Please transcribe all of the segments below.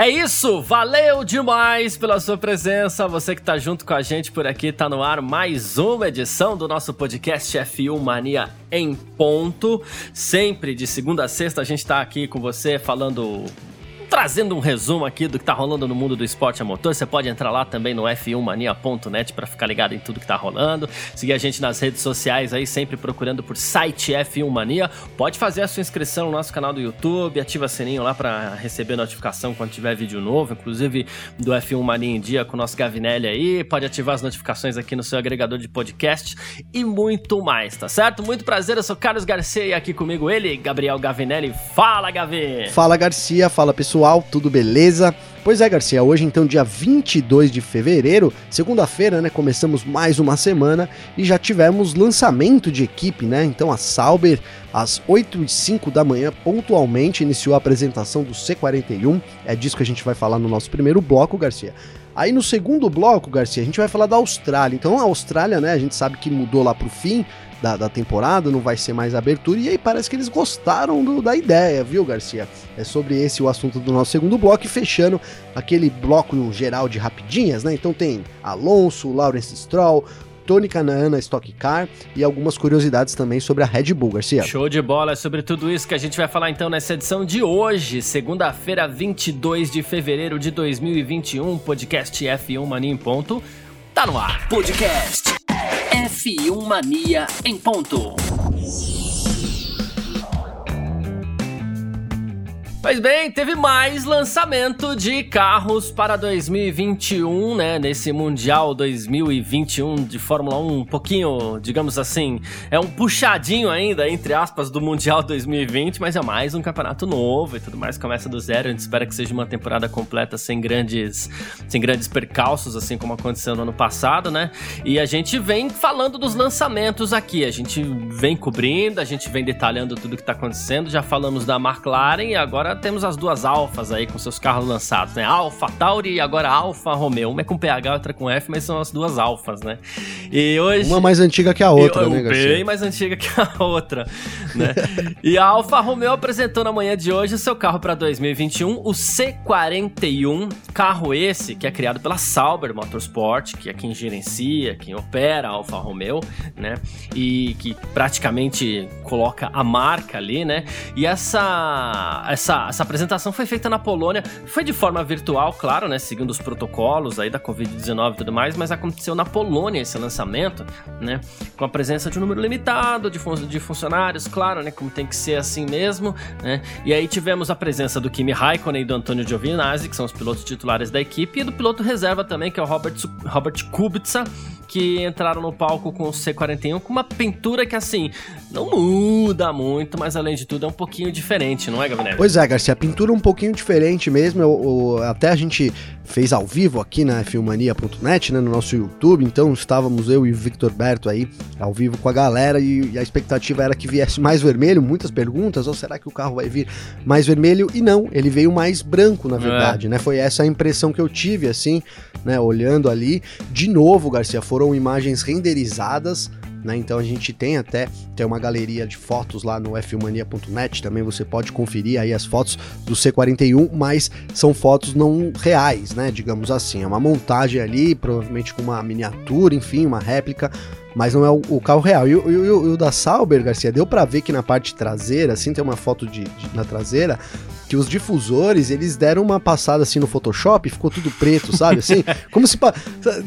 É isso, valeu demais pela sua presença. Você que tá junto com a gente por aqui, tá no ar mais uma edição do nosso podcast F1 Mania em ponto. Sempre de segunda a sexta a gente tá aqui com você falando trazendo um resumo aqui do que tá rolando no mundo do esporte a motor. Você pode entrar lá também no f1mania.net para ficar ligado em tudo que tá rolando. Seguir a gente nas redes sociais aí, sempre procurando por site F1 Mania. Pode fazer a sua inscrição no nosso canal do YouTube, ativa o sininho lá para receber notificação quando tiver vídeo novo, inclusive do F1 Mania em dia com o nosso Gavinelli aí. Pode ativar as notificações aqui no seu agregador de podcast e muito mais, tá certo? Muito prazer, eu sou Carlos Garcia e aqui comigo ele, Gabriel Gavinelli. Fala, Gavi! Fala, Garcia. Fala, pessoal pessoal, tudo beleza? Pois é, Garcia, hoje então, dia 22 de fevereiro, segunda-feira, né? Começamos mais uma semana e já tivemos lançamento de equipe, né? Então a Sauber, às 8 e 5 da manhã, pontualmente, iniciou a apresentação do C41. É disso que a gente vai falar no nosso primeiro bloco, Garcia. Aí no segundo bloco, Garcia, a gente vai falar da Austrália. Então a Austrália, né? A gente sabe que mudou lá pro fim da, da temporada, não vai ser mais abertura. E aí parece que eles gostaram do, da ideia, viu, Garcia? É sobre esse o assunto do nosso segundo bloco. E fechando aquele bloco geral de rapidinhas, né? Então tem Alonso, Lawrence Stroll, Tony Canaan na Stock Car e algumas curiosidades também sobre a Red Bull, Garcia. Show de bola, é sobre tudo isso que a gente vai falar então nessa edição de hoje, segunda-feira, 22 de fevereiro de 2021, podcast F1 Mania em ponto. Tá no ar. Podcast F1 Mania em ponto. Pois bem, teve mais lançamento de carros para 2021, né? Nesse Mundial 2021 de Fórmula 1, um pouquinho, digamos assim, é um puxadinho ainda, entre aspas, do Mundial 2020, mas é mais um campeonato novo e tudo mais, começa do zero. A gente espera que seja uma temporada completa sem grandes, sem grandes percalços, assim como aconteceu no ano passado, né? E a gente vem falando dos lançamentos aqui, a gente vem cobrindo, a gente vem detalhando tudo que tá acontecendo. Já falamos da McLaren e agora agora temos as duas alfas aí com seus carros lançados, né? Alfa Tauri e agora Alfa Romeo. Uma é com PH, outra com F, mas são as duas alfas, né? E hoje... Uma mais antiga que a outra, eu, né, Garcia? Bem mais antiga que a outra, né? e a Alfa Romeo apresentou na manhã de hoje o seu carro para 2021, o C41, carro esse que é criado pela Sauber Motorsport, que é quem gerencia, quem opera a Alfa Romeo, né? E que praticamente coloca a marca ali, né? E essa essa essa, apresentação foi feita na Polônia, foi de forma virtual, claro, né, seguindo os protocolos aí da Covid-19 e tudo mais, mas aconteceu na Polônia esse lançamento, né, com a presença de um número limitado de, fun de funcionários, claro, né, como tem que ser assim mesmo, né, e aí tivemos a presença do Kimi Raikkonen e do Antônio Giovinazzi, que são os pilotos titulares da equipe, e do piloto reserva também, que é o Robert, Robert Kubica, que entraram no palco com o C41 com uma pintura que, assim, não muda muito, mas além de tudo é um pouquinho diferente, não é, Gabriel? Pois é, Garcia, a pintura é um pouquinho diferente mesmo. Eu, eu, até a gente fez ao vivo aqui na filmania.net, né, no nosso YouTube, então estávamos eu e o Victor Berto aí ao vivo com a galera e, e a expectativa era que viesse mais vermelho, muitas perguntas, ou será que o carro vai vir mais vermelho? E não, ele veio mais branco, na é. verdade, é. né? Foi essa a impressão que eu tive, assim, né, olhando ali. De novo, Garcia, foram foram imagens renderizadas, né? Então a gente tem até tem uma galeria de fotos lá no fmania.net, também você pode conferir aí as fotos do C41, mas são fotos não reais, né? Digamos assim, é uma montagem ali, provavelmente com uma miniatura, enfim, uma réplica, mas não é o, o carro real. E, o da Sauber, Garcia, deu para ver que na parte traseira, assim, tem uma foto de, de na traseira, que os difusores, eles deram uma passada assim no Photoshop ficou tudo preto, sabe? Assim, como se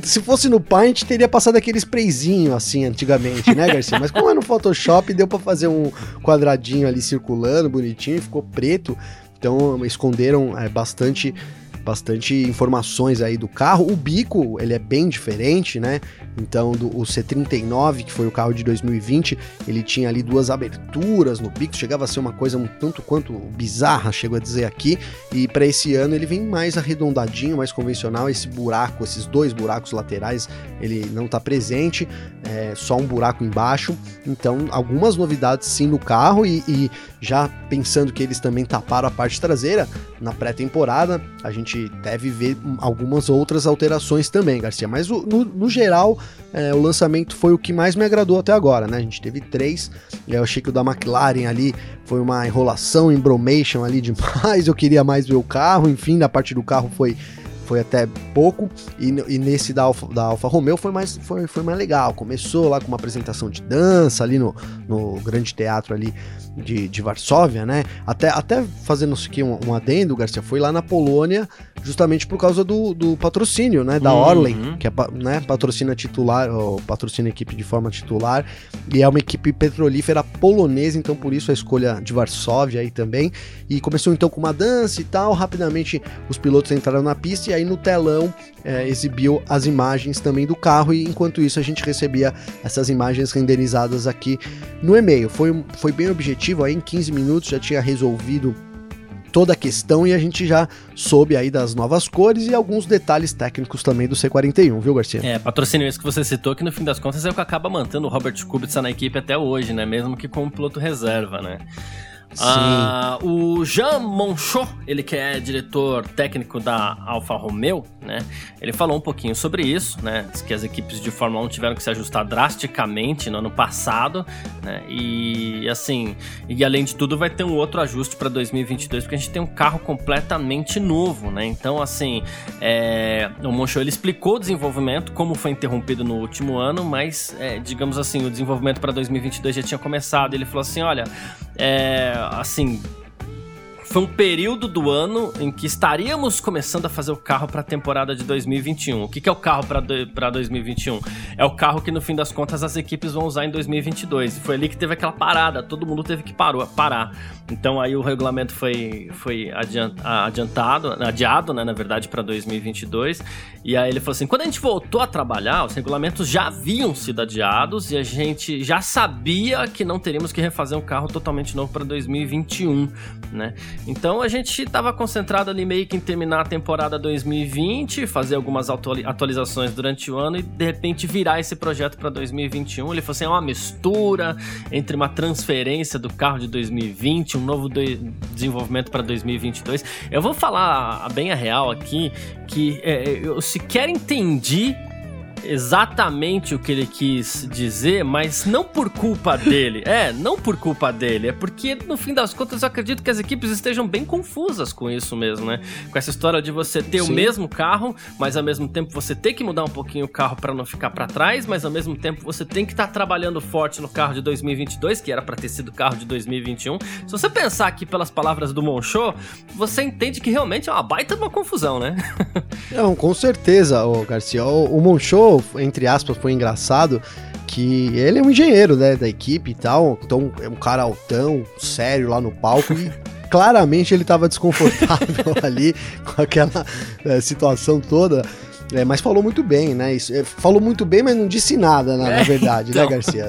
se fosse no Paint teria passado aquele sprayzinho assim antigamente, né, Garcia? Mas como é no Photoshop, deu para fazer um quadradinho ali circulando, bonitinho, e ficou preto. Então esconderam é, bastante bastante informações aí do carro. O bico, ele é bem diferente, né? Então, do, o C39, que foi o carro de 2020, ele tinha ali duas aberturas no bico, chegava a ser uma coisa um tanto quanto bizarra, chego a dizer aqui. E para esse ano ele vem mais arredondadinho, mais convencional. Esse buraco, esses dois buracos laterais, ele não está presente, é só um buraco embaixo. Então, algumas novidades sim no carro e, e já pensando que eles também taparam a parte traseira, na pré-temporada a gente deve ver algumas outras alterações também, Garcia. Mas no, no geral, é, o lançamento foi o que mais me agradou até agora, né? A gente teve três. Eu achei que o da McLaren ali foi uma enrolação, embromation ali demais. Eu queria mais ver o carro, enfim, da parte do carro foi foi até pouco, e, e nesse da Alfa, da Alfa Romeo foi mais, foi, foi mais legal. Começou lá com uma apresentação de dança ali no, no grande teatro ali de, de Varsóvia, né? Até, até fazendo isso aqui um, um adendo, Garcia, foi lá na Polônia justamente por causa do, do patrocínio, né? Da uhum. Orlen, que é, né, patrocina titular, ou patrocina a equipe de forma titular, e é uma equipe petrolífera polonesa, então por isso a escolha de Varsóvia aí também. E começou então com uma dança e tal, rapidamente os pilotos entraram na pista e aí no telão é, exibiu as imagens também do carro, e enquanto isso a gente recebia essas imagens renderizadas aqui no e-mail. Foi, foi bem objetivo, aí em 15 minutos já tinha resolvido toda a questão e a gente já soube aí das novas cores e alguns detalhes técnicos também do C41, viu, Garcia? É, patrocínio esse que você citou, que no fim das contas é o que acaba mantendo o Robert Kubica na equipe até hoje, né? Mesmo que como piloto reserva, né? Ah, o Jean Monchot, ele que é diretor técnico da Alfa Romeo, né? Ele falou um pouquinho sobre isso, né? Diz que as equipes de Fórmula 1 tiveram que se ajustar drasticamente no ano passado, né? E assim, e além de tudo vai ter um outro ajuste para 2022 porque a gente tem um carro completamente novo, né? Então assim, é, o Monchot ele explicou o desenvolvimento como foi interrompido no último ano, mas é, digamos assim, o desenvolvimento para 2022 já tinha começado. Ele falou assim, olha, é, assim, foi um período do ano em que estaríamos começando a fazer o carro para a temporada de 2021. O que, que é o carro para 2021? É o carro que no fim das contas as equipes vão usar em 2022. Foi ali que teve aquela parada, todo mundo teve que parou, parar. Então aí o regulamento foi, foi adiantado, adiado, né, na verdade, para 2022. E aí ele falou assim: quando a gente voltou a trabalhar, os regulamentos já haviam sido adiados e a gente já sabia que não teríamos que refazer um carro totalmente novo para 2021, né? Então a gente estava concentrado ali meio que em terminar a temporada 2020, fazer algumas atualizações durante o ano e de repente virar esse projeto para 2021. Ele falou assim: é uma mistura entre uma transferência do carro de 2020, um novo desenvolvimento para 2022. Eu vou falar bem a real aqui que é, eu sequer entendi exatamente o que ele quis dizer, mas não por culpa dele. É, não por culpa dele. É porque, no fim das contas, eu acredito que as equipes estejam bem confusas com isso mesmo, né? Com essa história de você ter Sim. o mesmo carro, mas ao mesmo tempo você ter que mudar um pouquinho o carro para não ficar para trás, mas ao mesmo tempo você tem que estar tá trabalhando forte no carro de 2022, que era para ter sido o carro de 2021. Se você pensar aqui pelas palavras do Monchô, você entende que realmente é uma baita de uma confusão, né? Não, com certeza, o Garcia. O, o Monchô entre aspas, foi engraçado que ele é um engenheiro, né, da equipe e tal, então é um cara altão, sério lá no palco e claramente ele estava desconfortável ali com aquela é, situação toda. É, mas falou muito bem, né? Isso, é, falou muito bem, mas não disse nada, na, é, na verdade, né, então. né, Garcia?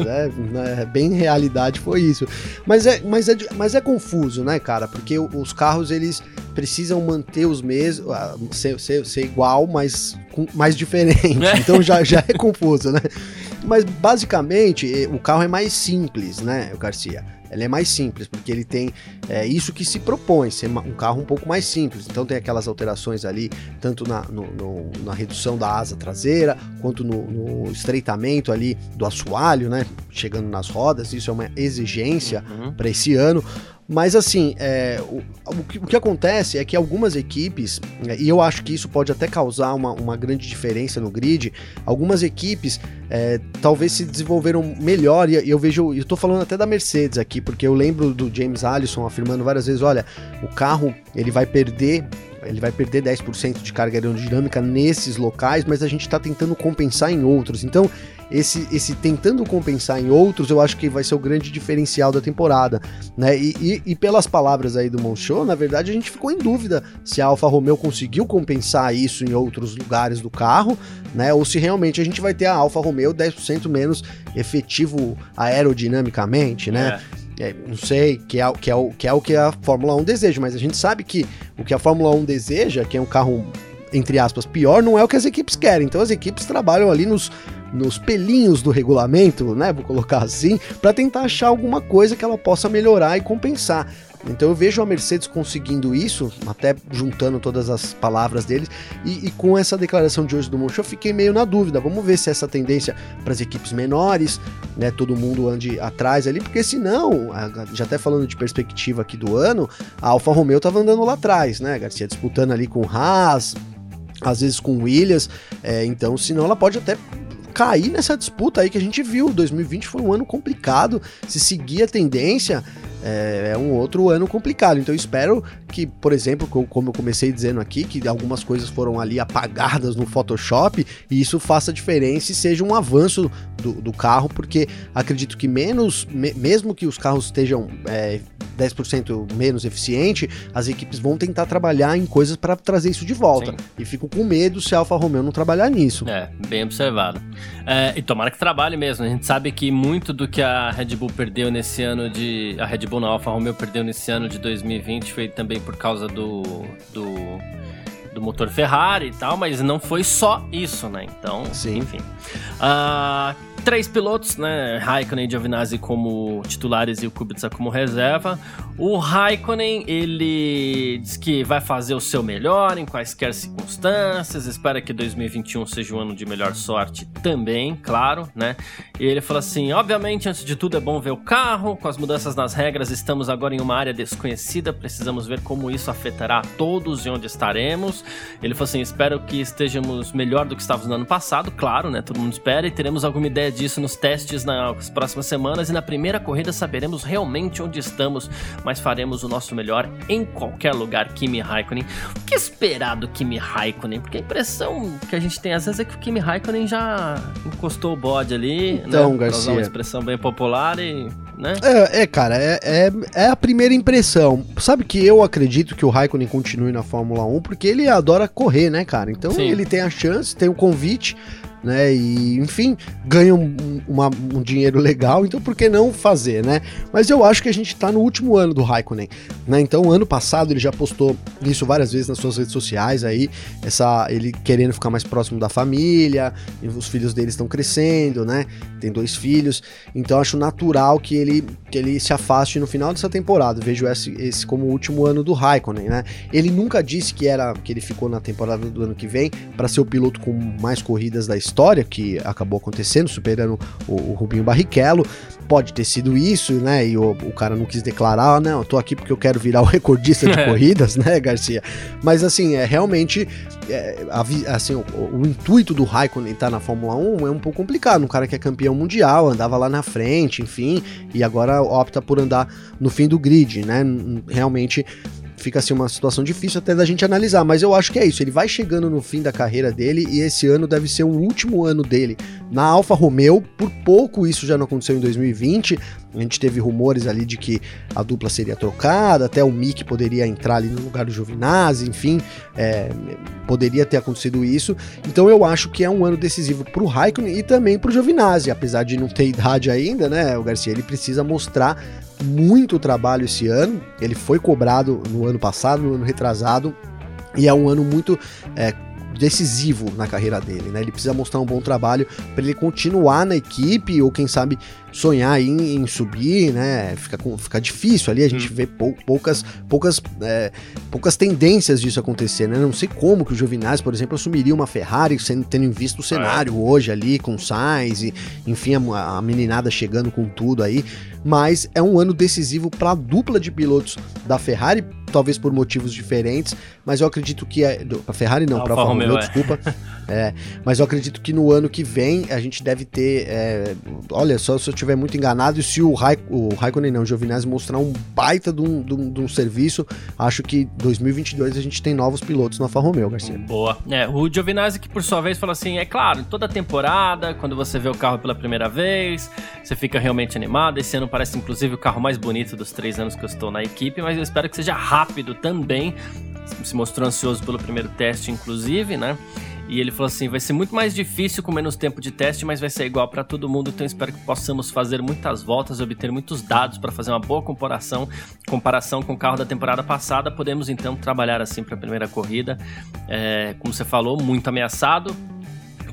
É, bem realidade foi isso. Mas é, mas, é, mas é confuso, né, cara? Porque os carros, eles precisam manter os mesmos, ah, ser, ser, ser igual, mas com, mais diferente. É. Então já, já é confuso, né? Mas basicamente o carro é mais simples, né, Garcia? Ele é mais simples, porque ele tem é, isso que se propõe, ser um carro um pouco mais simples. Então tem aquelas alterações ali, tanto na, no, no, na redução da asa traseira, quanto no, no, estreitamento ali do assoalho, né? Chegando nas rodas, isso é uma exigência uhum. para esse ano. Mas assim, é, o, o, que, o, que, acontece é que algumas equipes, é, e eu acho que isso pode até causar uma, uma grande diferença no grid, algumas equipes é, talvez se desenvolveram melhor, e eu vejo, eu tô falando até da Mercedes aqui, porque eu lembro do James Allison afirmando várias vezes, olha, o carro ele vai perder ele vai perder 10% de carga aerodinâmica nesses locais, mas a gente está tentando compensar em outros. Então, esse, esse tentando compensar em outros, eu acho que vai ser o grande diferencial da temporada, né? E, e, e pelas palavras aí do Monchot, na verdade a gente ficou em dúvida se a Alfa Romeo conseguiu compensar isso em outros lugares do carro, né? Ou se realmente a gente vai ter a Alfa Romeo 10% menos efetivo aerodinamicamente, né? É. É, não sei, que é, que, é o, que é o que a Fórmula 1 deseja, mas a gente sabe que o que a Fórmula 1 deseja, que é um carro, entre aspas, pior, não é o que as equipes querem. Então as equipes trabalham ali nos nos pelinhos do regulamento, né? Vou colocar assim, para tentar achar alguma coisa que ela possa melhorar e compensar. Então eu vejo a Mercedes conseguindo isso, até juntando todas as palavras deles, e, e com essa declaração de hoje do Moncho, eu fiquei meio na dúvida. Vamos ver se essa tendência para as equipes menores, né, todo mundo ande atrás ali, porque senão, já até falando de perspectiva aqui do ano, a Alfa Romeo estava andando lá atrás, né, Garcia, disputando ali com Haas, às vezes com Williams, é, então senão ela pode até cair nessa disputa aí que a gente viu. 2020 foi um ano complicado. Se seguir a tendência, é, é, um outro ano complicado. Então eu espero que, por exemplo, como eu comecei dizendo aqui, que algumas coisas foram ali apagadas no Photoshop e isso faça diferença e seja um avanço do, do carro, porque acredito que menos, me, mesmo que os carros estejam é, 10% menos eficiente, as equipes vão tentar trabalhar em coisas para trazer isso de volta. Sim. E fico com medo se a Alfa Romeo não trabalhar nisso. É, bem observado. É, e tomara que trabalhe mesmo. A gente sabe que muito do que a Red Bull perdeu nesse ano de. A Red Bull na Alfa Romeo perdeu nesse ano de 2020 foi também por causa do. do do motor Ferrari e tal, mas não foi só isso, né? Então, Sim. enfim. Uh, três pilotos, né? Raikkonen e Giovinazzi como titulares e o Kubica como reserva. O Raikkonen, ele diz que vai fazer o seu melhor em quaisquer circunstâncias, espera que 2021 seja um ano de melhor sorte também, claro, né? E ele fala assim: obviamente, antes de tudo é bom ver o carro, com as mudanças nas regras, estamos agora em uma área desconhecida, precisamos ver como isso afetará a todos e onde estaremos. Ele falou assim: espero que estejamos melhor do que estávamos no ano passado, claro, né? Todo mundo espera, e teremos alguma ideia disso nos testes nas próximas semanas, e na primeira corrida saberemos realmente onde estamos, mas faremos o nosso melhor em qualquer lugar, Kimi Raikkonen. O que esperar do Kimi Raikkonen? Porque a impressão que a gente tem às vezes é que o Kimi Raikkonen já encostou o bode ali, então, né? Garcia. uma expressão bem popular e né? É, é cara, é, é, é, a primeira impressão. Sabe que eu acredito que o Raikkonen continue na Fórmula 1 porque ele adora correr, né, cara? Então Sim. ele tem a chance, tem o convite né? E, enfim, ganham um, uma, um dinheiro legal, então por que não fazer, né? Mas eu acho que a gente tá no último ano do Raikkonen, né? Então, ano passado ele já postou isso várias vezes nas suas redes sociais aí, essa ele querendo ficar mais próximo da família, os filhos dele estão crescendo, né? Tem dois filhos, então acho natural que ele que ele se afaste no final dessa temporada. Vejo esse, esse como o último ano do Raikkonen, né? Ele nunca disse que era que ele ficou na temporada do ano que vem para ser o piloto com mais corridas da história história que acabou acontecendo, superando o, o Rubinho Barrichello. Pode ter sido isso, né? E o, o cara não quis declarar, ah, não, eu tô aqui porque eu quero virar o recordista de corridas, né, Garcia? Mas assim, é realmente é, a, assim, o, o, intuito do Raikkonen estar na Fórmula 1 é um pouco complicado. Um cara que é campeão mundial, andava lá na frente, enfim, e agora opta por andar no fim do grid, né? Realmente fica assim uma situação difícil até da gente analisar, mas eu acho que é isso. Ele vai chegando no fim da carreira dele e esse ano deve ser o último ano dele na Alfa Romeo. Por pouco isso já não aconteceu em 2020. A gente teve rumores ali de que a dupla seria trocada, até o Mick poderia entrar ali no lugar do Giovinazzi, enfim, é, poderia ter acontecido isso. Então eu acho que é um ano decisivo para o Raikkonen e também para o Giovinazzi, apesar de não ter idade ainda, né? O Garcia ele precisa mostrar muito trabalho esse ano. Ele foi cobrado no ano passado, no ano retrasado, e é um ano muito é, decisivo na carreira dele, né? Ele precisa mostrar um bom trabalho para ele continuar na equipe ou quem sabe sonhar em, em subir, né? Fica, fica difícil ali, a gente hum. vê pou, poucas, poucas, é, poucas tendências disso acontecer, né? Não sei como que o Giovinazzi, por exemplo, assumiria uma Ferrari, sendo, tendo visto o cenário é. hoje ali com Sainz e, enfim, a, a meninada chegando com tudo aí, mas é um ano decisivo para a dupla de pilotos da Ferrari, talvez por motivos diferentes, mas eu acredito que é, a Ferrari não, para Alfa Romeo, é. desculpa. É, mas eu acredito que no ano que vem a gente deve ter, é, olha só se eu estiver muito enganado, e se o, Raik, o Raikkonen não, o Giovinazzi mostrar um baita de um, de, um, de um, serviço, acho que 2022 a gente tem novos pilotos na Alfa Romeo, Garcia. Boa. É, o Giovinazzi que por sua vez fala assim, é claro, toda temporada, quando você vê o carro pela primeira vez, você fica realmente animado, esse ano parece inclusive o carro mais bonito dos três anos que eu estou na equipe, mas eu espero que seja rápido também, se mostrou ansioso pelo primeiro teste inclusive, né? E ele falou assim: vai ser muito mais difícil com menos tempo de teste, mas vai ser igual para todo mundo. Então espero que possamos fazer muitas voltas, obter muitos dados para fazer uma boa comparação, comparação com o carro da temporada passada. Podemos então trabalhar assim para a primeira corrida. É, como você falou, muito ameaçado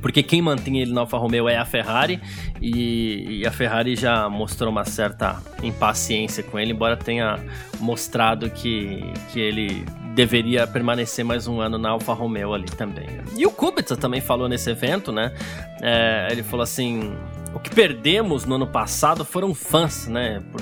porque quem mantém ele na Alfa Romeo é a Ferrari e, e, a Ferrari já mostrou uma certa impaciência com ele, embora tenha mostrado que, que ele deveria permanecer mais um ano na Alfa Romeo ali também. E o Kubica também falou nesse evento, né? É, ele falou assim: o que perdemos no ano passado foram fãs, né? Por,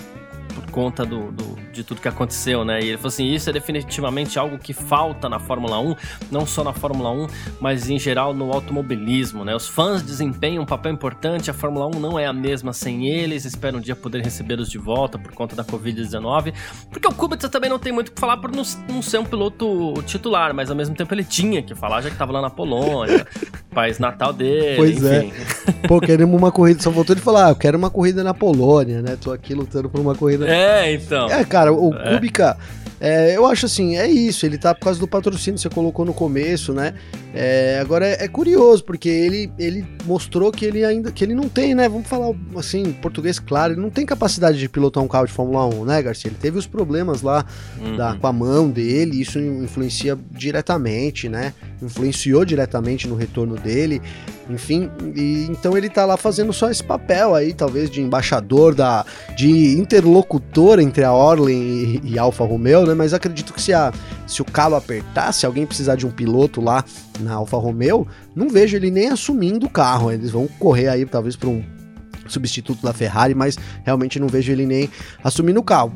por conta do, do, de tudo que aconteceu, né? E ele falou assim: isso é definitivamente algo que falta na Fórmula 1, não só na Fórmula 1, mas em geral no automobilismo, né? Os fãs desempenham um papel importante, a Fórmula 1 não é a mesma sem eles, espero um dia poder recebê-los de volta por conta da Covid-19, porque o Kubica também não tem muito o que falar por não, não, ser um piloto titular, mas ao mesmo tempo ele tinha que falar, já que tava lá na Polônia, país natal dele, pois é. enfim. é. Pô, queremos uma corrida, só voltou ele falar, ah, eu quero uma corrida na Polônia, né? Tô aqui lutando por uma corrida. É, então. É, cara, o é. Kubica, é, eu acho assim, é isso, ele tá por causa do patrocínio, você colocou no começo, né? É, agora é, é, curioso, porque ele, ele mostrou que ele ainda, que ele não tem, né? Vamos falar assim, em português claro, ele não tem capacidade de pilotar um carro de Fórmula 1, né, Garcia? Ele teve os problemas lá uhum. da, com a mão dele, isso influencia diretamente, né? Influenciou diretamente no retorno dele. Enfim, e, então ele tá lá fazendo só esse papel aí, talvez de embaixador da de interlocutor entre a Orlen e, e Alfa Romeo, né? Mas acredito que se a se o calo apertar, se alguém precisar de um piloto lá na Alfa Romeo, não vejo ele nem assumindo o carro. Eles vão correr aí talvez para um substituto da Ferrari, mas realmente não vejo ele nem assumindo o carro.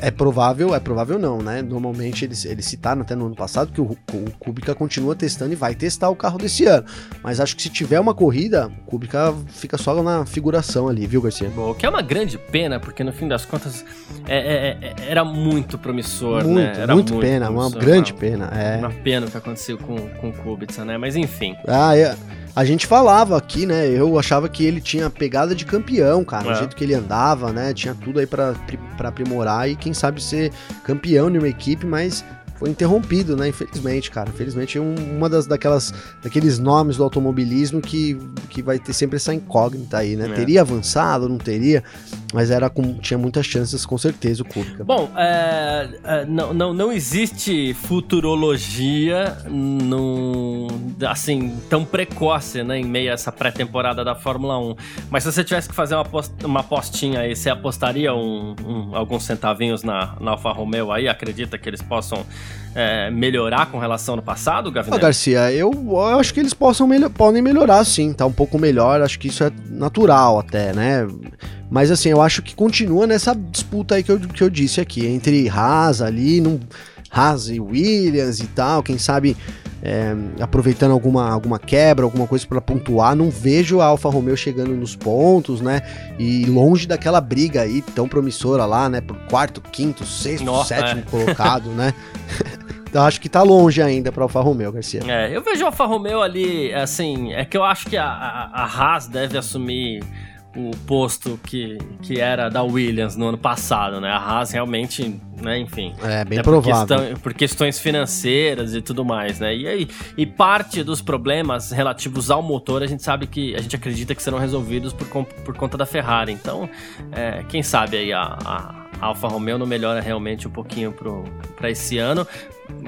É provável, é provável não, né? Normalmente eles, eles citaram até no ano passado que o, o Kubica continua testando e vai testar o carro desse ano. Mas acho que se tiver uma corrida, o Kubica fica só na figuração ali, viu, Garcia? Bom, o que é uma grande pena, porque no fim das contas é, é, é, era muito promissor, muito, né? Era muito, muito pena, uma grande uma, pena. É. Uma pena o que aconteceu com, com o Kubica, né? Mas enfim. Ah, é a gente falava aqui, né? Eu achava que ele tinha pegada de campeão, cara. É. O jeito que ele andava, né? Tinha tudo aí para aprimorar e quem sabe ser campeão de uma equipe, mas foi interrompido, né? Infelizmente, cara. Infelizmente, um, uma das daquelas daqueles nomes do automobilismo que, que vai ter sempre essa incógnita aí, né? É. Teria avançado, não teria, mas era com, tinha muitas chances, com certeza, o Kubica. Bom, é, é, não, não, não existe futurologia num, assim, tão precoce, né? Em meio a essa pré-temporada da Fórmula 1. Mas se você tivesse que fazer uma, post, uma apostinha aí, você apostaria um, um, alguns centavinhos na, na Alfa Romeo aí? Acredita que eles possam é, melhorar com relação ao passado, Gavinelli? Ah, Garcia, eu, eu, acho que eles possam melhor, podem melhorar sim, tá um pouco melhor, acho que isso é natural até, né? Mas assim, eu acho que continua nessa disputa aí que eu, que eu disse aqui, entre Haas ali, Haas e Williams e tal, quem sabe é, aproveitando alguma, alguma quebra, alguma coisa para pontuar. Não vejo a Alfa Romeo chegando nos pontos, né? E longe daquela briga aí tão promissora lá, né? Por quarto, quinto, sexto, Nossa, sétimo é. colocado, né? Então acho que tá longe ainda para Alfa Romeo, Garcia. É, eu vejo a Alfa Romeo ali, assim, é que eu acho que a, a, a Haas deve assumir o posto que, que era da Williams no ano passado, né? A Haas realmente, né, enfim. É, bem provável. Por, questão, por, questões financeiras e tudo mais, né? E, aí, e parte dos problemas relativos ao motor, a gente sabe que, a gente acredita que serão resolvidos por, por conta da Ferrari. Então, é, quem sabe aí a, a a Alfa Romeo não melhora realmente um pouquinho para esse ano.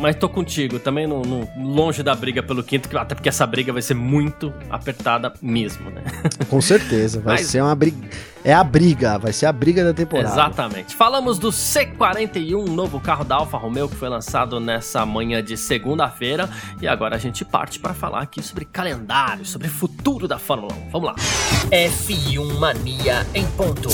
Mas tô contigo, também no, no, longe da briga pelo quinto, até porque essa briga vai ser muito apertada mesmo, né? Com certeza, vai Mas... ser uma briga. É a briga, vai ser a briga da temporada. Exatamente. Falamos do C41, novo carro da Alfa Romeo que foi lançado nessa manhã de segunda-feira. E agora a gente parte para falar aqui sobre calendário, sobre futuro da Fórmula 1. Vamos lá. F1 Mania em ponto.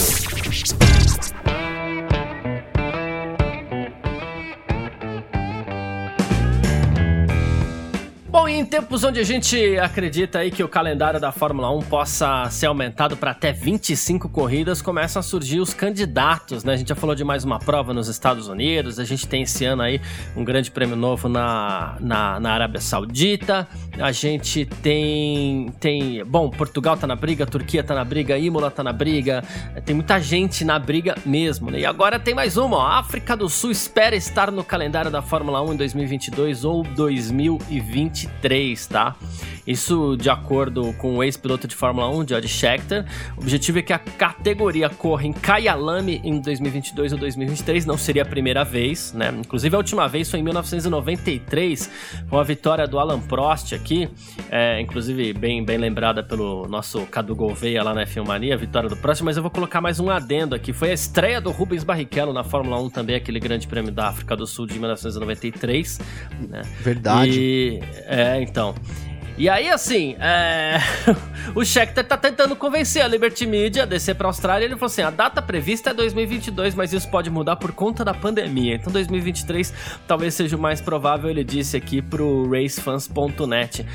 Bom, e em tempos onde a gente acredita aí que o calendário da Fórmula 1 possa ser aumentado para até 25 corridas, começam a surgir os candidatos, né? A gente já falou de mais uma prova nos Estados Unidos, a gente tem esse ano aí um grande prêmio novo na, na, na Arábia Saudita, a gente tem, tem... Bom, Portugal tá na briga, Turquia tá na briga, Imola tá na briga, tem muita gente na briga mesmo, né? E agora tem mais uma, ó, a África do Sul espera estar no calendário da Fórmula 1 em 2022 ou 2023 2023, tá? Isso de acordo com o ex-piloto de Fórmula 1, George Scheckter. O objetivo é que a categoria corra em Kyalami em 2022 ou 2023, não seria a primeira vez, né? Inclusive a última vez foi em 1993, com a vitória do Alan Prost aqui, é, inclusive bem, bem lembrada pelo nosso Cadu Gouveia lá na F1 Mania, a vitória do Prost, mas eu vou colocar mais um adendo aqui. Foi a estreia do Rubens Barrichello na Fórmula 1 também, aquele grande prêmio da África do Sul de 1993. Né? Verdade. E, é, então. E aí, assim, é... o Scheckter tá tentando convencer a Liberty Media a descer pra Austrália. Ele falou assim: a data prevista é 2022, mas isso pode mudar por conta da pandemia. Então, 2023 talvez seja o mais provável, ele disse aqui pro racefans.net.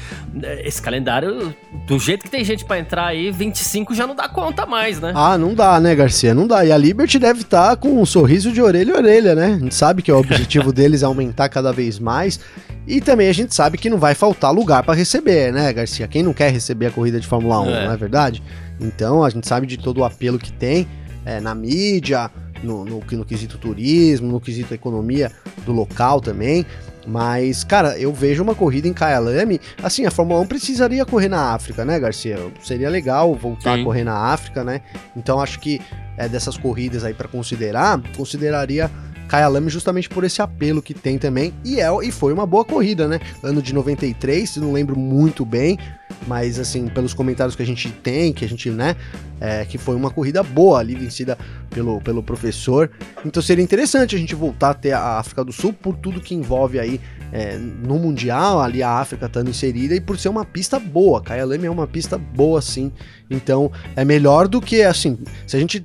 Esse calendário, do jeito que tem gente para entrar aí, 25 já não dá conta mais, né? Ah, não dá, né, Garcia? Não dá. E a Liberty deve estar tá com um sorriso de orelha a orelha, né? A gente sabe que o objetivo deles é aumentar cada vez mais. E também a gente sabe que não vai faltar lugar para receber, né, Garcia? Quem não quer receber a corrida de Fórmula 1, é. não é verdade? Então a gente sabe de todo o apelo que tem é, na mídia, no, no, no, quesito turismo, no quesito economia do local também. Mas, cara, eu vejo uma corrida em Kyalami. Assim, a Fórmula 1 precisaria correr na África, né, Garcia? Seria legal voltar Sim. a correr na África, né? Então acho que é, dessas corridas aí para considerar, consideraria Kyalami justamente por esse apelo que tem também. E, é, e foi uma boa corrida, né? Ano de 93, não lembro muito bem, mas assim, pelos comentários que a gente tem, que a gente, né, é, que foi uma corrida boa ali, vencida pelo, pelo professor. Então seria interessante a gente voltar até a África do Sul por tudo que envolve aí é, no Mundial, ali a África estando inserida e por ser uma pista boa. Kyalami é uma pista boa, sim. Então é melhor do que assim, se a gente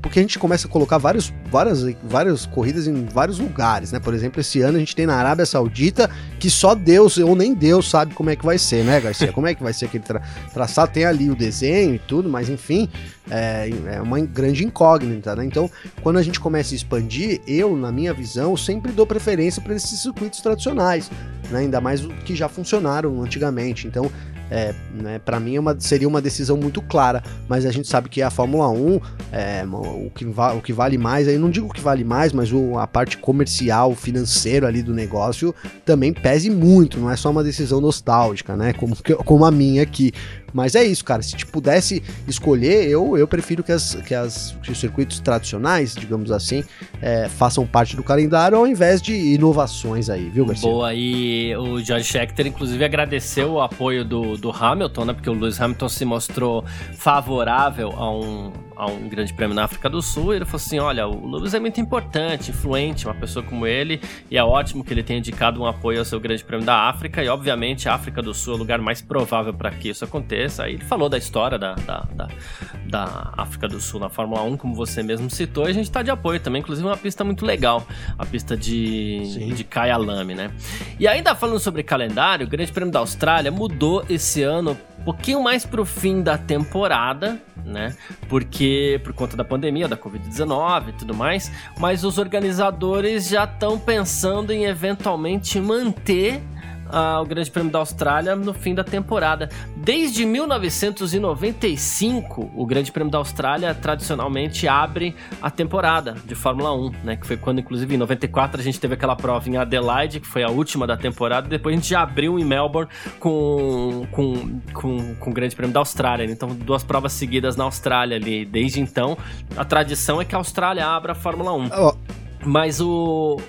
porque a gente começa a colocar vários, várias, várias corridas em vários lugares, né? Por exemplo, esse ano a gente tem na Arábia Saudita que só Deus ou nem Deus sabe como é que vai ser, né, Garcia? Como é que vai ser aquele tra traçado? Tem ali o desenho e tudo, mas enfim, é, é uma grande incógnita, né? Então, quando a gente começa a expandir, eu, na minha visão, sempre dou preferência para esses circuitos tradicionais, né? Ainda mais que já funcionaram antigamente. Então, é, né, para mim é uma, seria uma decisão muito clara, mas a gente sabe que a Fórmula 1, é, o, que o que vale mais, aí não digo que vale mais, mas o, a parte comercial, financeiro ali do negócio também pese muito, não é só uma decisão nostálgica, né? Como, como a minha aqui. Mas é isso, cara. Se te pudesse escolher, eu, eu prefiro que, as, que, as, que os circuitos tradicionais, digamos assim, é, façam parte do calendário ao invés de inovações aí, viu, Garcia? Boa, e o George Scheckter, inclusive, agradeceu o apoio do, do Hamilton, né? Porque o Lewis Hamilton se mostrou favorável a um, a um grande prêmio na África do Sul. E ele falou assim: olha, o Lewis é muito importante, influente, uma pessoa como ele, e é ótimo que ele tenha indicado um apoio ao seu grande prêmio da África. E obviamente a África do Sul é o lugar mais provável para que isso aconteça. Aí ele falou da história da, da, da, da, África do Sul na Fórmula 1, como você mesmo citou, e a gente tá de apoio também. Inclusive, uma pista muito legal, a pista de, de Kyalami, né? E ainda falando sobre calendário, o Grande Prêmio da Austrália mudou esse ano um pouquinho mais pro fim da temporada, né? Porque por conta da pandemia, da Covid-19 e tudo mais, mas os organizadores já estão pensando em eventualmente manter o Grande Prêmio da Austrália no fim da temporada. Desde 1995, o Grande Prêmio da Austrália tradicionalmente abre a temporada de Fórmula 1, né? Que foi quando, inclusive, em 94 a gente teve aquela prova em Adelaide, que foi a última da temporada, e depois a gente já abriu em Melbourne com, com, com, com o Grande Prêmio da Austrália. Né? Então, duas provas seguidas na Austrália ali. Desde então, a tradição é que a Austrália abra a Fórmula 1. Oh. Mas o,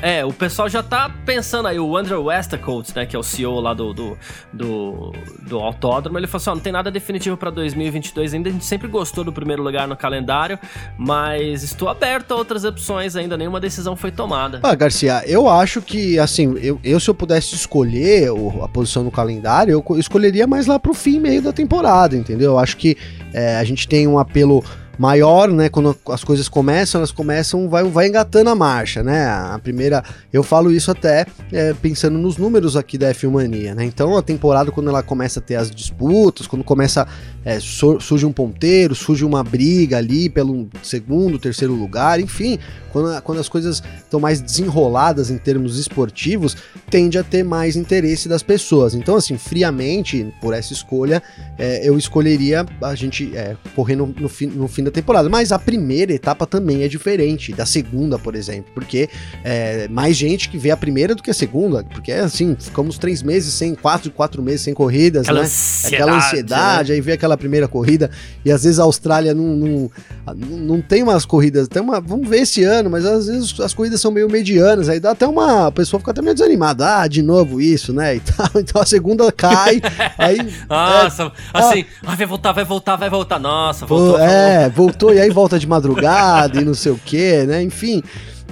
é, o pessoal já tá pensando aí, o Andrew Westacott, né, que é o CEO lá do, do, do, do autódromo, ele falou assim, ó, não tem nada definitivo para 2022 ainda, a gente sempre gostou do primeiro lugar no calendário, mas estou aberto a outras opções ainda, nenhuma decisão foi tomada. Ah, Garcia, eu acho que, assim, eu, eu se eu pudesse escolher a posição no calendário, eu escolheria mais lá pro fim, meio da temporada, entendeu? Eu acho que é, a gente tem um apelo maior, né? Quando as coisas começam, elas começam, vai, vai engatando a marcha, né? A primeira, eu falo isso até é, pensando nos números aqui da F1 Mania, né? Então a temporada, quando ela começa a ter as disputas, quando começa é, surge um ponteiro, surge uma briga ali pelo segundo, terceiro lugar, enfim, quando, quando as coisas estão mais desenroladas em termos esportivos, tende a ter mais interesse das pessoas. Então, assim, friamente, por essa escolha, é, eu escolheria a gente é, correr no, no, fim, no fim da temporada. Mas a primeira etapa também é diferente da segunda, por exemplo, porque é mais gente que vê a primeira do que a segunda, porque assim, ficamos três meses sem, quatro, quatro meses sem corridas, aquela né? Ansiedade, aquela ansiedade, né? aí vê aquela primeira corrida, e às vezes a Austrália não, não, não tem umas corridas, tem uma, vamos ver esse ano, mas às vezes as corridas são meio medianas, aí dá até uma, a pessoa fica até meio desanimada, ah, de novo isso, né, e tal, então a segunda cai, aí... Nossa, é, assim, ah, vai voltar, vai voltar, vai voltar, nossa, voltou. É, voltou, e aí volta de madrugada e não sei o que, né, enfim...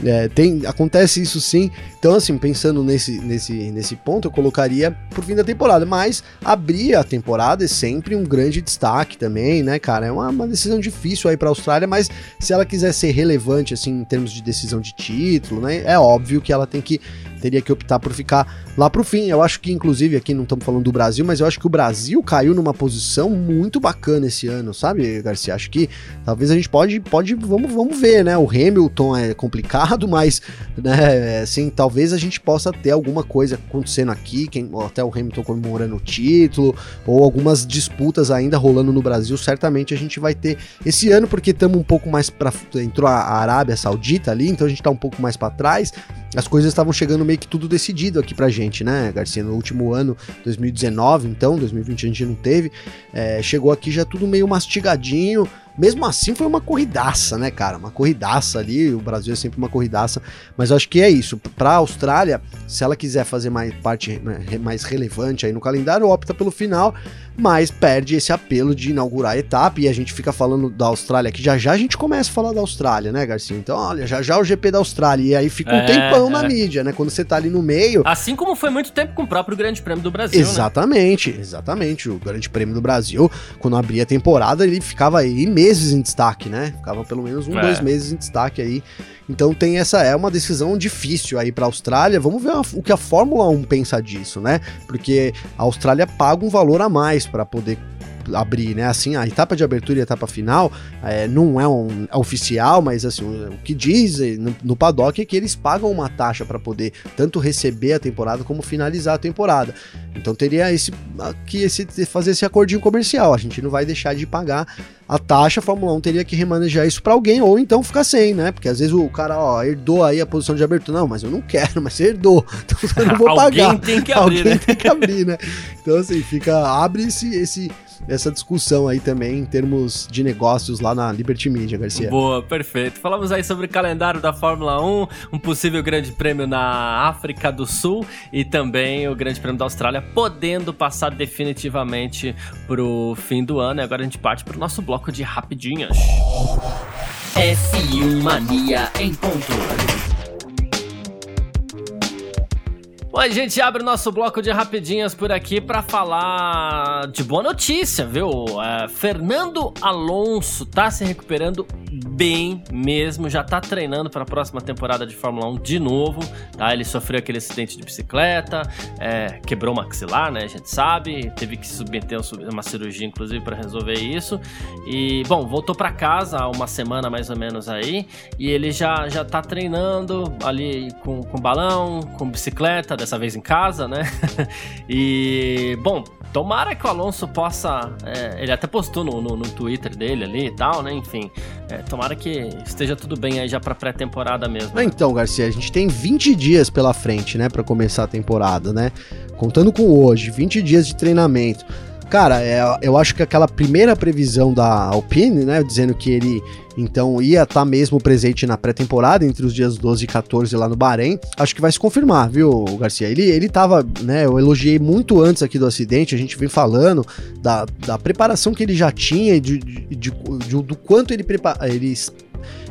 É, tem, acontece isso sim. Então, assim, pensando nesse, nesse, nesse ponto, eu colocaria por fim da temporada. Mas abrir a temporada é sempre um grande destaque também, né, cara? É uma, uma decisão difícil aí para a Austrália, mas se ela quiser ser relevante, assim, em termos de decisão de título, né, é óbvio que ela tem que teria que optar por ficar lá pro fim. Eu acho que, inclusive, aqui não estamos falando do Brasil, mas eu acho que o Brasil caiu numa posição muito bacana esse ano, sabe, Garcia? Acho que talvez a gente pode, pode vamos, vamos ver, né? O Hamilton é complicado, mas, né, assim, talvez a gente possa ter alguma coisa acontecendo aqui, quem, até o Hamilton comemorando o título, ou algumas disputas ainda rolando no Brasil, certamente a gente vai ter esse ano, porque estamos um pouco mais para entrou a Arábia Saudita ali, então a gente tá um pouco mais para trás as coisas estavam chegando meio que tudo decidido aqui pra gente, né, Garcia? No último ano, 2019, então, 2020 a gente não teve. É, chegou aqui já tudo meio mastigadinho. Mesmo assim, foi uma corridaça, né, cara? Uma corridaça ali. O Brasil é sempre uma corridaça. Mas eu acho que é isso. Pra Austrália, se ela quiser fazer mais parte mais relevante aí no calendário, opta pelo final mas perde esse apelo de inaugurar a etapa e a gente fica falando da Austrália que já já a gente começa a falar da Austrália, né, Garcia? Então, olha, já já o GP da Austrália e aí fica um é, tempão é. na mídia, né? Quando você tá ali no meio. Assim como foi muito tempo com o próprio Grande Prêmio do Brasil, né? Exatamente, né? exatamente. O Grande Prêmio do Brasil, quando abria a temporada, ele ficava aí meses em destaque, né? Ficava pelo menos um, é. dois meses em destaque aí. Então tem essa é uma decisão difícil aí para a Austrália. Vamos ver o que a Fórmula 1 pensa disso, né? Porque a Austrália paga um valor a mais para poder abrir, né? Assim, a etapa de abertura e a etapa final é, não é um é oficial, mas assim, o que diz no, no paddock é que eles pagam uma taxa para poder tanto receber a temporada como finalizar a temporada. Então teria esse que esse fazer esse acordinho comercial. A gente não vai deixar de pagar a taxa, a Fórmula 1 teria que remanejar isso para alguém ou então ficar sem, né? Porque às vezes o cara, ó, herdou aí a posição de abertura. Não, mas eu não quero, mas você herdou. Então eu não vou pagar. alguém tem que abrir, alguém né? tem que abrir, né? Então assim, fica abre esse, esse essa discussão aí também em termos de negócios lá na Liberty Media, Garcia. Boa, perfeito. Falamos aí sobre o calendário da Fórmula 1, um possível grande prêmio na África do Sul e também o grande prêmio da Austrália, podendo passar definitivamente pro fim do ano. E agora a gente parte pro nosso bloco de rapidinhas. F1 Mania em ponto. Bom, a gente abre o nosso bloco de rapidinhas por aqui para falar de boa notícia, viu? É, Fernando Alonso tá se recuperando bem mesmo, já tá treinando para a próxima temporada de Fórmula 1 de novo, tá? Ele sofreu aquele acidente de bicicleta, é, quebrou o maxilar, né? A gente sabe, teve que submeter uma cirurgia, inclusive, para resolver isso. E, bom, voltou para casa há uma semana mais ou menos aí, e ele já, já tá treinando ali com, com balão, com bicicleta, dessa vez em casa, né? e, bom, tomara que o Alonso possa. É, ele até postou no, no, no, Twitter dele ali e tal, né? Enfim, é, tomara que esteja tudo bem aí já pra pré-temporada mesmo. Então, Garcia, a gente tem 20 dias pela frente, né, para começar a temporada, né? Contando com hoje, 20 dias de treinamento. Cara, é, eu acho que aquela primeira previsão da Alpine, né, dizendo que ele então ia estar tá mesmo presente na pré-temporada entre os dias 12 e 14 lá no Bahrein, acho que vai se confirmar, viu, Garcia? Ele, ele tava, né, eu elogiei muito antes aqui do acidente, a gente vem falando da, da preparação que ele já tinha, de, de, de, de do quanto ele, prepara, ele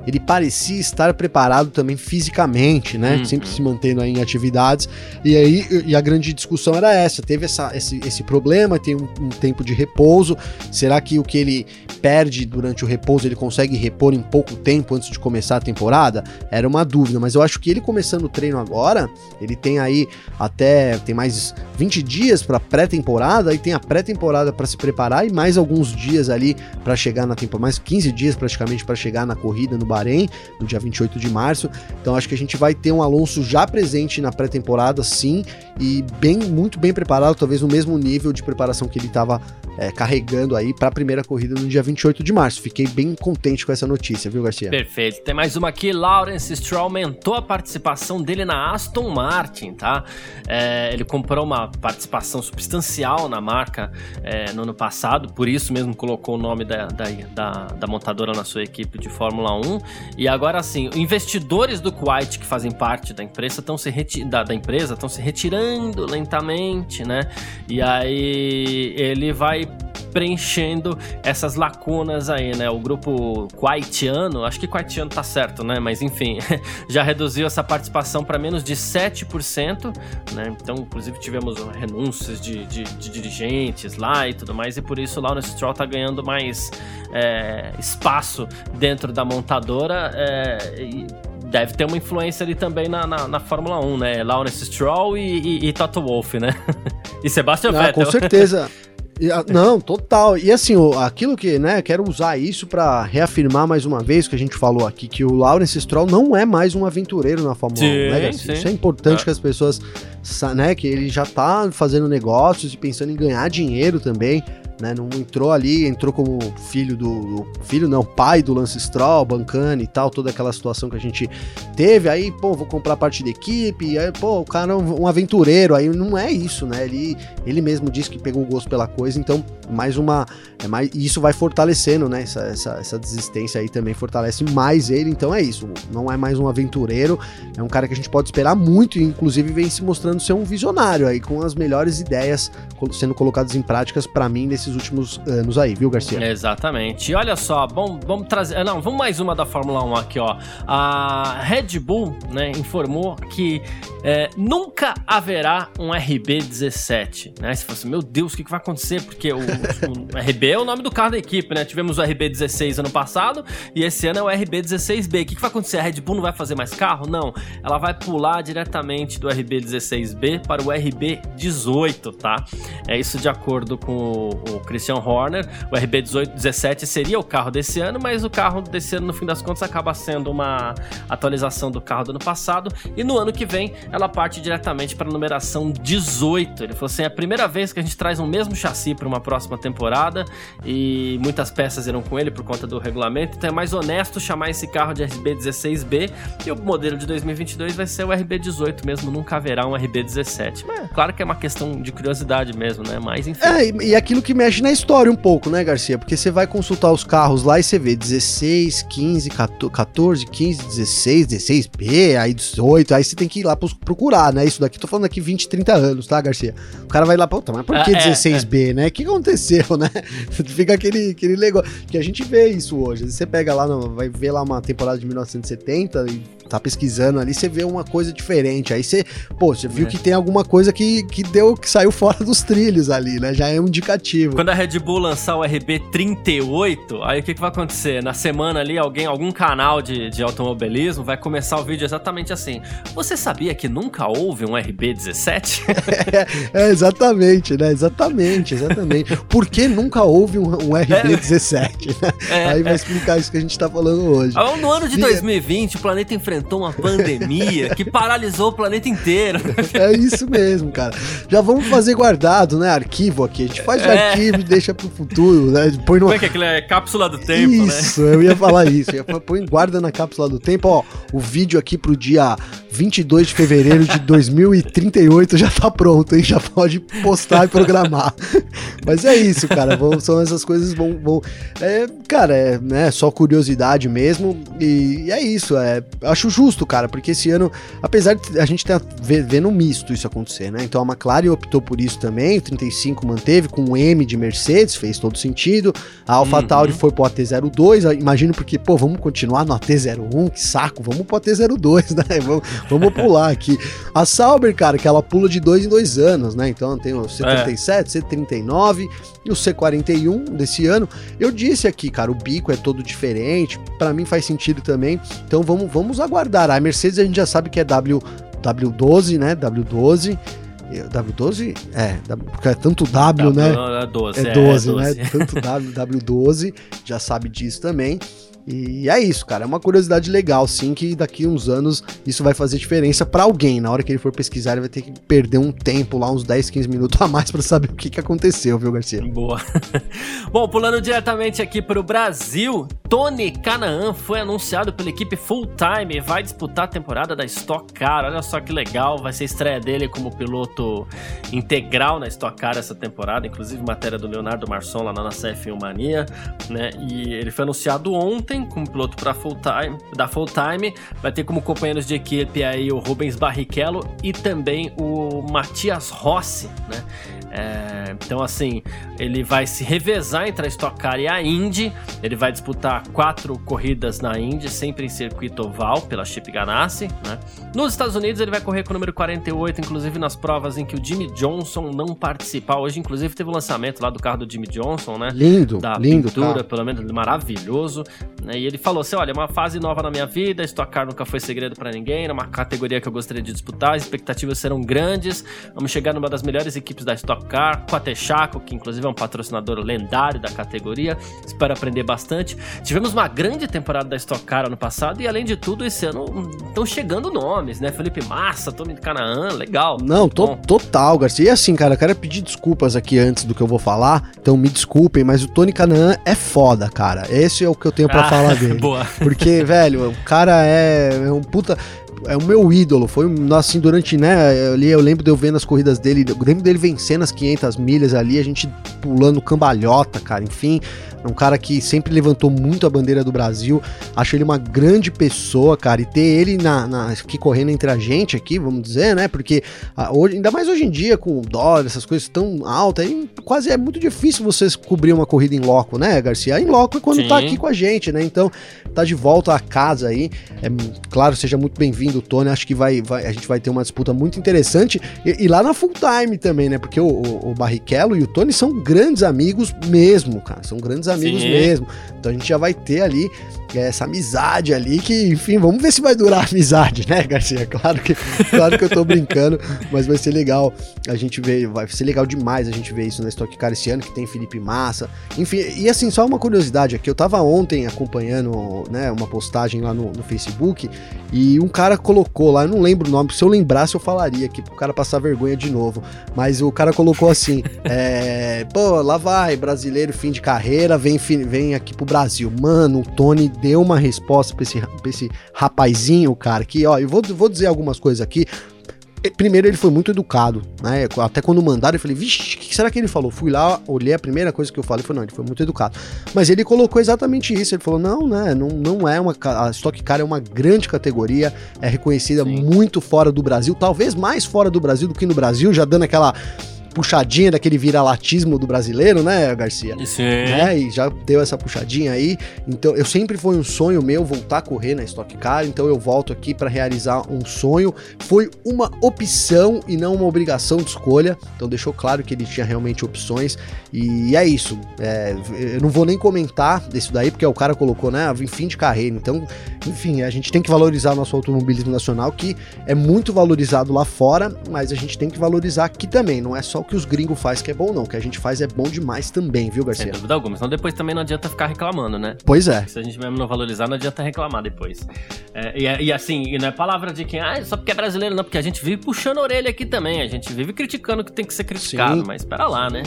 ele parecia estar preparado também fisicamente, né? Uhum. Sempre se mantendo aí em atividades. E aí e a grande discussão era essa: teve essa, esse, esse problema, tem um, um tempo de repouso. Será que o que ele perde durante o repouso ele consegue repor em pouco tempo antes de começar a temporada? Era uma dúvida, mas eu acho que ele começando o treino agora, ele tem aí até tem mais 20 dias para pré-temporada e tem a pré-temporada para se preparar e mais alguns dias ali para chegar na temporada, mais 15 dias praticamente para chegar na corrida no Bahrein, no dia 28 de março. Então acho que a gente vai ter um Alonso já presente na pré-temporada, sim, e bem, muito bem preparado, talvez no mesmo nível de preparação que ele estava é, carregando aí para a primeira corrida no dia 28 de março. Fiquei bem contente com essa notícia, viu, Garcia? Perfeito. Tem mais uma aqui. Lawrence Stroll aumentou a participação dele na Aston Martin, tá? É, ele comprou uma participação substancial na marca é, no ano passado, por isso mesmo colocou o nome da, da, da, da, montadora na sua equipe de Fórmula 1. E agora sim, investidores do Kuwait que fazem parte da empresa estão se, da, da empresa estão se retirando lentamente, né? E aí ele vai preenchendo essas lacunas aí, né? O grupo Quaitiano, acho que Quaitiano tá certo, né? Mas enfim, já reduziu essa participação para menos de 7%, né? Então, inclusive, tivemos renúncias de, de, de, dirigentes lá e tudo mais, e por isso o Lawrence Stroll tá ganhando mais é, espaço dentro da montadora. É, e, deve ter uma influência ali também na, na, na Fórmula 1, né? Lawrence Stroll e, e, e Toto Wolff, né? e Sebastian ah, Vettel. Com certeza. Não, total. E assim, aquilo que, né, quero usar isso para reafirmar mais uma vez que a gente falou aqui, que o Lawrence Stroll não é mais um aventureiro na Fórmula sim, 1, né, Isso é importante é. que as pessoas, né, que ele já tá fazendo negócios e pensando em ganhar dinheiro também né? Não entrou ali, entrou como filho do. Filho não, pai do Lance Stroll, bancana e tal, toda aquela situação que a gente teve. Aí, pô, vou comprar parte da equipe. Aí, pô, o cara é um, aventureiro. Aí não é isso, né? Ele, ele mesmo disse que pegou gosto pela coisa, então, mais uma. É mais, isso vai fortalecendo, né? Essa, essa, essa desistência aí também fortalece mais ele. Então é isso. Não é mais um aventureiro, é um cara que a gente pode esperar muito, e inclusive vem se mostrando ser um visionário aí, com as melhores ideias sendo colocadas em práticas para mim nesse nesses últimos anos aí, viu, Garcia? Exatamente. E olha só, bom, vamos trazer. Não, vamos mais uma da Fórmula 1 aqui, ó. A Red Bull, né, informou que é, nunca haverá um RB17, né? Se fosse, meu Deus, o que, que vai acontecer? Porque o, o, RB é o nome do carro da equipe, né? Tivemos o RB16 ano passado e esse ano é o RB16B. O que, que vai acontecer? A Red Bull não vai fazer mais carro? Não. Ela vai pular diretamente do RB16B para o RB18, tá? É isso de acordo com o o Christian Horner. O RB1817 seria o carro desse ano, mas o carro desse ano, no fim das contas, acaba sendo uma atualização do carro do ano passado. E no ano que vem, ela parte diretamente para a numeração 18. Ele falou assim: é a primeira vez que a gente traz o mesmo chassi para uma próxima temporada e muitas peças irão com ele por conta do regulamento. Então é mais honesto chamar esse carro de RB16B e o modelo de 2022 vai ser o RB18 mesmo, nunca haverá um RB17. Mas claro que é uma questão de curiosidade mesmo, né? Mas enfim. É, e aquilo que mexe na história um pouco, né, Garcia? Porque você vai consultar os carros lá e você vê 16, 15, 14, 15, 16, 16B, aí 18, aí você tem que ir lá procurar, né? Isso daqui, tô falando aqui 20, 30 anos, tá, Garcia? O cara vai lá, puta, mas por que ah, 16B, é, né? O que aconteceu, né? Fica aquele, aquele negócio. Que a gente vê isso hoje. Você pega lá, vai ver lá uma temporada de 1970 e tá pesquisando ali, você vê uma coisa diferente. Aí você, pô, você viu é. que tem alguma coisa que, que deu, que saiu fora dos trilhos ali, né? Já é um indicativo. Quando a Red Bull lançar o RB38, aí o que, que vai acontecer? Na semana ali, alguém, algum canal de, de automobilismo vai começar o vídeo exatamente assim. Você sabia que nunca houve um RB17? é, é, exatamente, né? Exatamente, exatamente. Por que nunca houve um, um RB17? Né? É, aí vai explicar isso que a gente tá falando hoje. No ano de 2020, o planeta enfrentou enfrentou uma pandemia que paralisou o planeta inteiro. É isso mesmo, cara. Já vamos fazer guardado, né? Arquivo aqui. A gente faz o é. arquivo e deixa pro futuro, né? Põe no... Como é que é aquilo? É cápsula do tempo, isso, né? Isso, eu ia falar isso. Põe guarda na cápsula do tempo. Ó, o vídeo aqui pro dia 22 de fevereiro de 2038 já tá pronto, hein? Já pode postar e programar. Mas é isso, cara. Vão, são essas coisas vão. vão é, cara, é né, só curiosidade mesmo. E, e é isso. É, acho acho justo, cara, porque esse ano, apesar de a gente tá vendo misto isso acontecer, né? Então a McLaren optou por isso também, o 35 manteve com o M de Mercedes, fez todo sentido. A AlphaTauri uhum. foi pro AT02, imagino porque, pô, vamos continuar no AT01, que saco, vamos pro AT02, né? Vamos, vamos pular aqui. A Sauber, cara, que ela pula de dois em dois anos, né? Então tem o C37, é. C39 e o C41 desse ano. Eu disse aqui, cara, o bico é todo diferente, para mim faz sentido também. Então vamos, vamos aguardar. A Mercedes a gente já sabe que é W, W12, né? W12. W12? É, porque é tanto W, w né? É 12, é 12, é, é 12. né? Tanto W, W12, já sabe disso também. E é isso, cara. É uma curiosidade legal, sim, que daqui uns anos isso vai fazer diferença para alguém. Na hora que ele for pesquisar, ele vai ter que perder um tempo lá, uns 10, 15 minutos a mais para saber o que, que aconteceu, viu, Garcia? Boa. Bom, pulando diretamente aqui para o Brasil, Tony Canaan foi anunciado pela equipe Full Time e vai disputar a temporada da Stock Car. Olha só que legal, vai ser estreia dele como piloto integral na Stock Car essa temporada, inclusive matéria do Leonardo Marçom lá na nossa F1 Mania, né? E ele foi anunciado ontem ontem como piloto para full time, da Full Time. Vai ter como companheiros de equipe aí o Rubens Barrichello e também o Matias Rossi, né? É, então, assim, ele vai se revezar entre a Stock Car e a Indy. Ele vai disputar quatro corridas na Indy, sempre em circuito oval, pela Chip Ganassi. Né? Nos Estados Unidos, ele vai correr com o número 48, inclusive nas provas em que o Jimmy Johnson não participa. Hoje, inclusive, teve o lançamento lá do carro do Jimmy Johnson, né? Lindo, da lindo. pintura, pelo menos maravilhoso. Né? E ele falou assim: olha, é uma fase nova na minha vida, Stock Car nunca foi segredo para ninguém, era uma categoria que eu gostaria de disputar, as expectativas serão grandes. Vamos chegar numa das melhores equipes da Stock Com a Texaco, que inclusive é um patrocinador lendário da categoria. Espero aprender bastante. Tivemos uma grande temporada da Stock Car ano passado e, além de tudo, esse ano estão chegando nomes, né? Felipe Massa, Tony Canaan, legal. Não, to total, Garcia. E assim, cara, eu quero pedir desculpas aqui antes do que eu vou falar, então me desculpem, mas o Tony Canaan é foda, cara. Esse é o que eu tenho para ah, falar dele. Boa. Porque, velho, o cara é, é um puta é o meu ídolo. Foi assim durante, né? Ali eu lembro de eu vendo as corridas dele, eu lembro dele vencendo as 500 milhas ali, a gente pulando cambalhota, cara. Enfim, é um cara que sempre levantou muito a bandeira do Brasil. Acho ele uma grande pessoa, cara. E ter ele na, na aqui correndo entre a gente aqui, vamos dizer, né? Porque ah, hoje, ainda mais hoje em dia, com o dólar, essas coisas tão altas, aí quase é muito difícil você cobrir uma corrida em loco, né, Garcia? Em loco é quando tá Sim. tá aqui com a gente, né? Então, tá de volta a casa aí. É, claro, seja muito bem-vindo, Tony. Acho que vai, vai, a gente vai ter uma disputa muito interessante. E, e lá na full time também, né? Porque o, o, o Barrichello e o Tony são grandes amigos mesmo, cara. São grandes amigos Sim. mesmo. Então a gente já vai ter ali é essa amizade ali, que, enfim, vamos ver se vai durar a amizade, né, Garcia? Claro que, claro que eu tô brincando, mas vai ser legal a gente ver, vai ser legal demais a gente ver isso na Stock Car esse ano, que tem Felipe Massa, enfim, e assim, só uma curiosidade aqui, eu tava ontem acompanhando, né, uma postagem lá no, no Facebook, e um cara colocou lá, eu não lembro o nome, se eu lembrasse eu falaria aqui, pro cara passar vergonha de novo, mas o cara colocou assim, é, pô, lá vai, brasileiro, fim de carreira, vem, vem aqui pro Brasil, mano, o Tony deu uma resposta pra esse, pra esse rapazinho, cara, que, ó, eu vou, vou dizer algumas coisas aqui. Primeiro, ele foi muito educado, né? Até quando mandaram, eu falei, vixe, o que será que ele falou? Fui lá, olhei a primeira coisa que eu falei, foi não, ele foi muito educado. Mas ele colocou exatamente isso. Ele falou: não, né? Não, não é uma. A Stock Car é uma grande categoria, é reconhecida Sim. muito fora do Brasil, talvez mais fora do Brasil do que no Brasil, já dando aquela puxadinha daquele viralatismo do brasileiro, né, Garcia? Sim. Né? E já deu essa puxadinha aí. Então, eu sempre foi um sonho meu voltar a correr na Stock Car, então eu volto aqui para realizar um sonho. Foi uma opção e não uma obrigação de escolha. Então, deixou claro que ele tinha realmente opções. E é isso. É, eu não vou nem comentar desse daí, porque o cara colocou, né, fim de carreira. Então, enfim, a gente tem que valorizar nosso automobilismo nacional, que é muito valorizado lá fora, mas a gente tem que valorizar aqui também. Não é só o que os gringos faz que é bom, não. O que a gente faz é bom demais também, viu, Garcia? Sem dúvida alguma. Senão depois também não adianta ficar reclamando, né? Pois é. Se a gente mesmo não valorizar, não adianta reclamar depois. É, e, e, assim, e não é palavra de quem, ah, só porque é brasileiro, não, porque a gente vive puxando a orelha aqui também. A gente vive criticando o que tem que ser criticado, Sim. mas espera lá, né?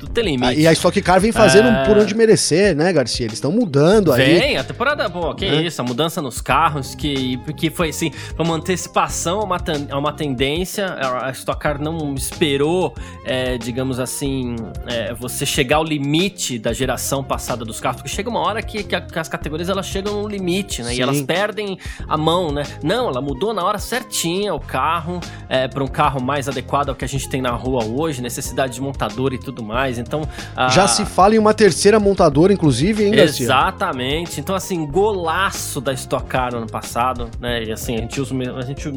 Tudo tem limite. e a Stock Car vem fazendo é... por onde merecer, né, Garcia? Eles estão mudando aí. Vem, a temporada, pô, que é. isso, a mudança nos carros, que, que foi assim, uma antecipação a uma, a uma tendência, a Stock Car não esperou, é, digamos assim, é, você chegar ao limite da geração passada dos carros, porque chega uma hora que, que, a, que as categorias elas chegam no limite, né, Sim. e elas perdem a mão, né, não, ela mudou na hora certinha o carro, é, para um carro mais adequado ao que a gente tem na rua hoje, necessidade de montador e tudo mais, então... A... Já se fala em uma terceira montadora, inclusive, hein, Garcia? Exatamente, então assim, golaço da Stock Car no ano passado, né, e assim, a gente usa, a gente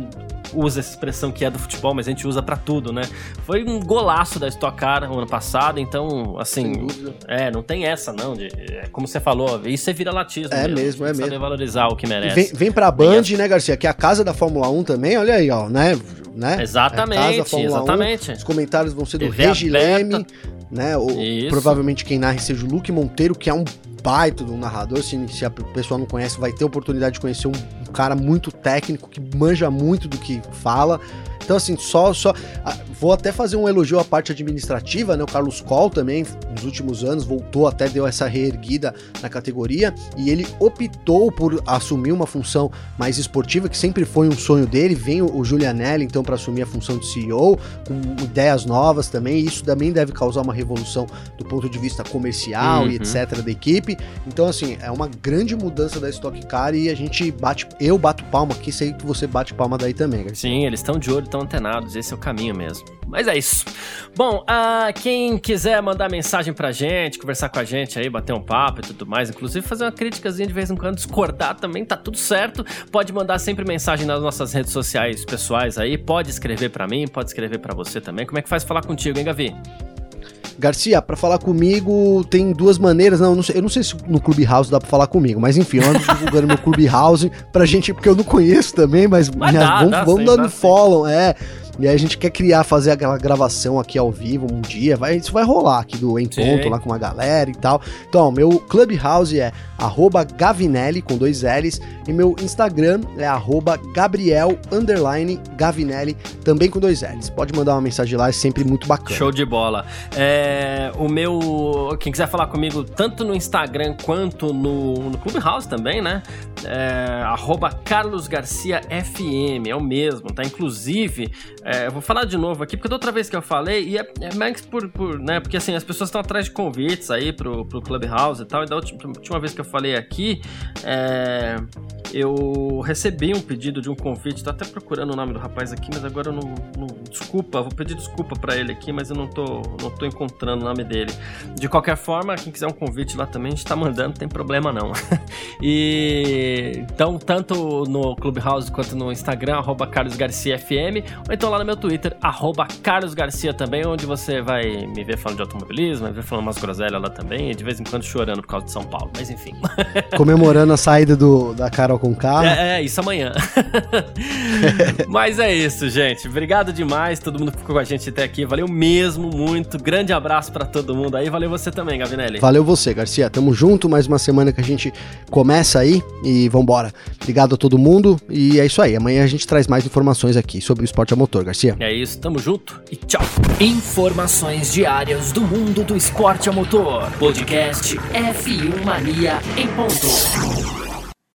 usa essa expressão que é do futebol, mas a gente usa para tudo, né, foi um golaço da Stock Car no ano passado, então, assim, é, não tem essa não, de, é, como você falou, isso é vira-latismo. É mesmo, mesmo é mesmo. valorizar o que merece. Vem, vem pra Band, né, Garcia, que é a casa da Fórmula 1 também, olha aí, ó, né, né? Exatamente, é casa, exatamente. 1. Os comentários vão ser do Regi Leme, né? O, provavelmente quem narre seja o Luke Monteiro, que é um baita do narrador. Se, se a pessoa não conhece, vai ter oportunidade de conhecer um, um cara muito técnico, que manja muito do que fala. Então, assim, só. só vou até fazer um elogio à parte administrativa, né? O Carlos Coll também, nos últimos anos, voltou até, deu essa reerguida na categoria e ele optou por assumir uma função mais esportiva, que sempre foi um sonho dele. Vem o, o Julianelli, então, para assumir a função de CEO, com ideias novas também. E isso também deve causar uma revolução do ponto de vista comercial uhum. e etc. da equipe. Então, assim, é uma grande mudança da Stock Car e a gente bate. Eu bato palma aqui, sei que você bate palma daí também, Garcia. Sim, eles estão de olho estão antenados, esse é o caminho mesmo. Mas é isso. Bom, uh, quem quiser mandar mensagem pra gente, conversar com a gente aí, bater um papo e tudo mais, inclusive fazer uma criticazinha de vez em quando, discordar também, tá tudo certo. Pode mandar sempre mensagem nas nossas redes sociais pessoais aí, pode escrever para mim, pode escrever para você também. Como é que faz falar contigo, hein, Gavi? Garcia, para falar comigo tem duas maneiras. Não, eu não, sei, eu não sei se no Clubhouse dá para falar comigo, mas enfim, eu ando divulgando meu Clubhouse pra gente, porque eu não conheço também, mas, mas minha, dá, vamos, dá, vamos sim, dando follow, é. E aí a gente quer criar, fazer aquela gravação aqui ao vivo um dia. Vai, isso vai rolar aqui do Em Ponto, lá com uma galera e tal. Então, meu Clubhouse é Gavinelli, com dois L's. E meu Instagram é Gabriel Gavinelli, também com dois L's. Pode mandar uma mensagem lá, é sempre muito bacana. Show de bola. É, o meu. Quem quiser falar comigo, tanto no Instagram quanto no, no Clubhouse também, né? É, Carlos Garcia FM, é o mesmo, tá? Inclusive, é, eu vou falar de novo aqui, porque da outra vez que eu falei, e é, é mais por, por, né, porque assim, as pessoas estão atrás de convites aí pro, pro Clubhouse e tal, e da última, última vez que eu falei aqui, é, eu recebi um pedido de um convite, tô até procurando o nome do rapaz aqui, mas agora eu não, não desculpa, vou pedir desculpa para ele aqui, mas eu não tô, não tô encontrando o nome dele. De qualquer forma, quem quiser um convite lá também, a gente tá mandando, não tem problema não. e então, tanto no Clubhouse quanto no Instagram, arroba Carlos Garcia FM, ou então lá no meu Twitter, arroba Carlos Garcia também, onde você vai me ver falando de automobilismo, vai ver falando umas groselhas lá também, e de vez em quando chorando por causa de São Paulo, mas enfim. Comemorando a saída do, da Carol com carro. É, é, isso amanhã. mas é isso, gente. Obrigado demais, todo mundo que ficou com a gente até aqui. Valeu mesmo, muito. Grande abraço para todo mundo aí. Valeu você também, Gavinelli. Valeu você, Garcia. Tamo junto, mais uma semana que a gente começa aí e vambora. Obrigado a todo mundo e é isso aí. Amanhã a gente traz mais informações aqui sobre o esporte a motor. Garcia. É isso, tamo junto e tchau. Informações diárias do mundo do esporte a motor. Podcast F1 Mania em ponto.